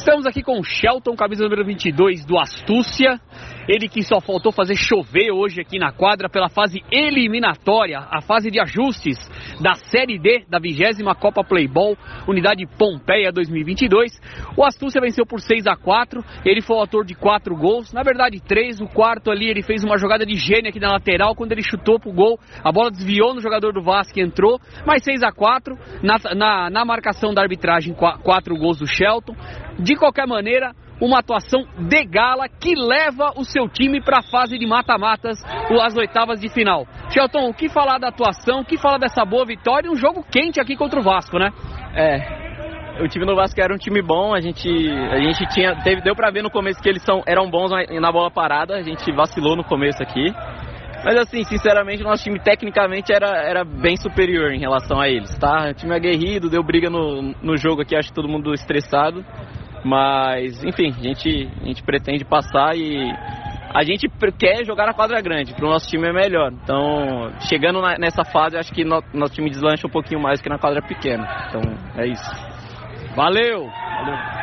Estamos aqui com o Shelton, camisa número 22 do Astúcia. Ele que só faltou fazer chover hoje aqui na quadra pela fase eliminatória, a fase de ajustes da Série D da 20 Copa Playball, Unidade Pompeia 2022. O Astúcia venceu por 6 a 4 ele foi o autor de quatro gols, na verdade três, o quarto ali ele fez uma jogada de gênio aqui na lateral, quando ele chutou pro gol, a bola desviou no jogador do Vasco e entrou, mas 6 a 4 na, na, na marcação da arbitragem, quatro gols do Shelton. De qualquer maneira, uma atuação de gala que leva o seu time para a fase de mata-matas, as oitavas de final. Shelton, o que falar da atuação, o que falar dessa boa vitória, um jogo quente aqui contra o Vasco, né? É, o time do Vasco era um time bom, a gente, a gente tinha, teve, deu para ver no começo que eles são, eram bons na bola parada, a gente vacilou no começo aqui. Mas assim, sinceramente, nosso time tecnicamente era, era bem superior em relação a eles, tá? O time aguerrido, deu briga no, no jogo aqui, acho que todo mundo estressado. Mas, enfim, a gente, a gente pretende passar e a gente quer jogar na quadra grande, para o nosso time é melhor. Então, chegando na, nessa fase, acho que no, nosso time deslancha um pouquinho mais que na quadra pequena. Então, é isso. Valeu! Valeu.